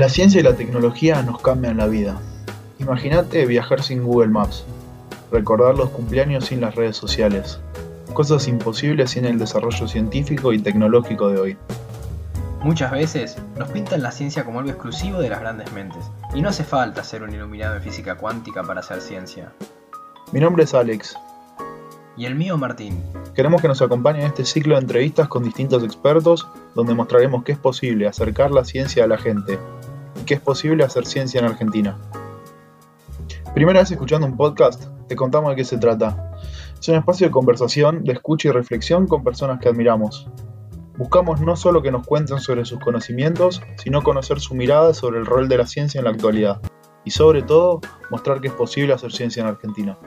La ciencia y la tecnología nos cambian la vida. Imagínate viajar sin Google Maps, recordar los cumpleaños sin las redes sociales, cosas imposibles sin el desarrollo científico y tecnológico de hoy. Muchas veces nos pintan la ciencia como algo exclusivo de las grandes mentes, y no hace falta ser un iluminado en física cuántica para hacer ciencia. Mi nombre es Alex. Y el mío Martín. Queremos que nos acompañe en este ciclo de entrevistas con distintos expertos, donde mostraremos que es posible acercar la ciencia a la gente que es posible hacer ciencia en Argentina. Primera vez escuchando un podcast, te contamos de qué se trata. Es un espacio de conversación, de escucha y reflexión con personas que admiramos. Buscamos no solo que nos cuenten sobre sus conocimientos, sino conocer su mirada sobre el rol de la ciencia en la actualidad. Y sobre todo, mostrar que es posible hacer ciencia en Argentina.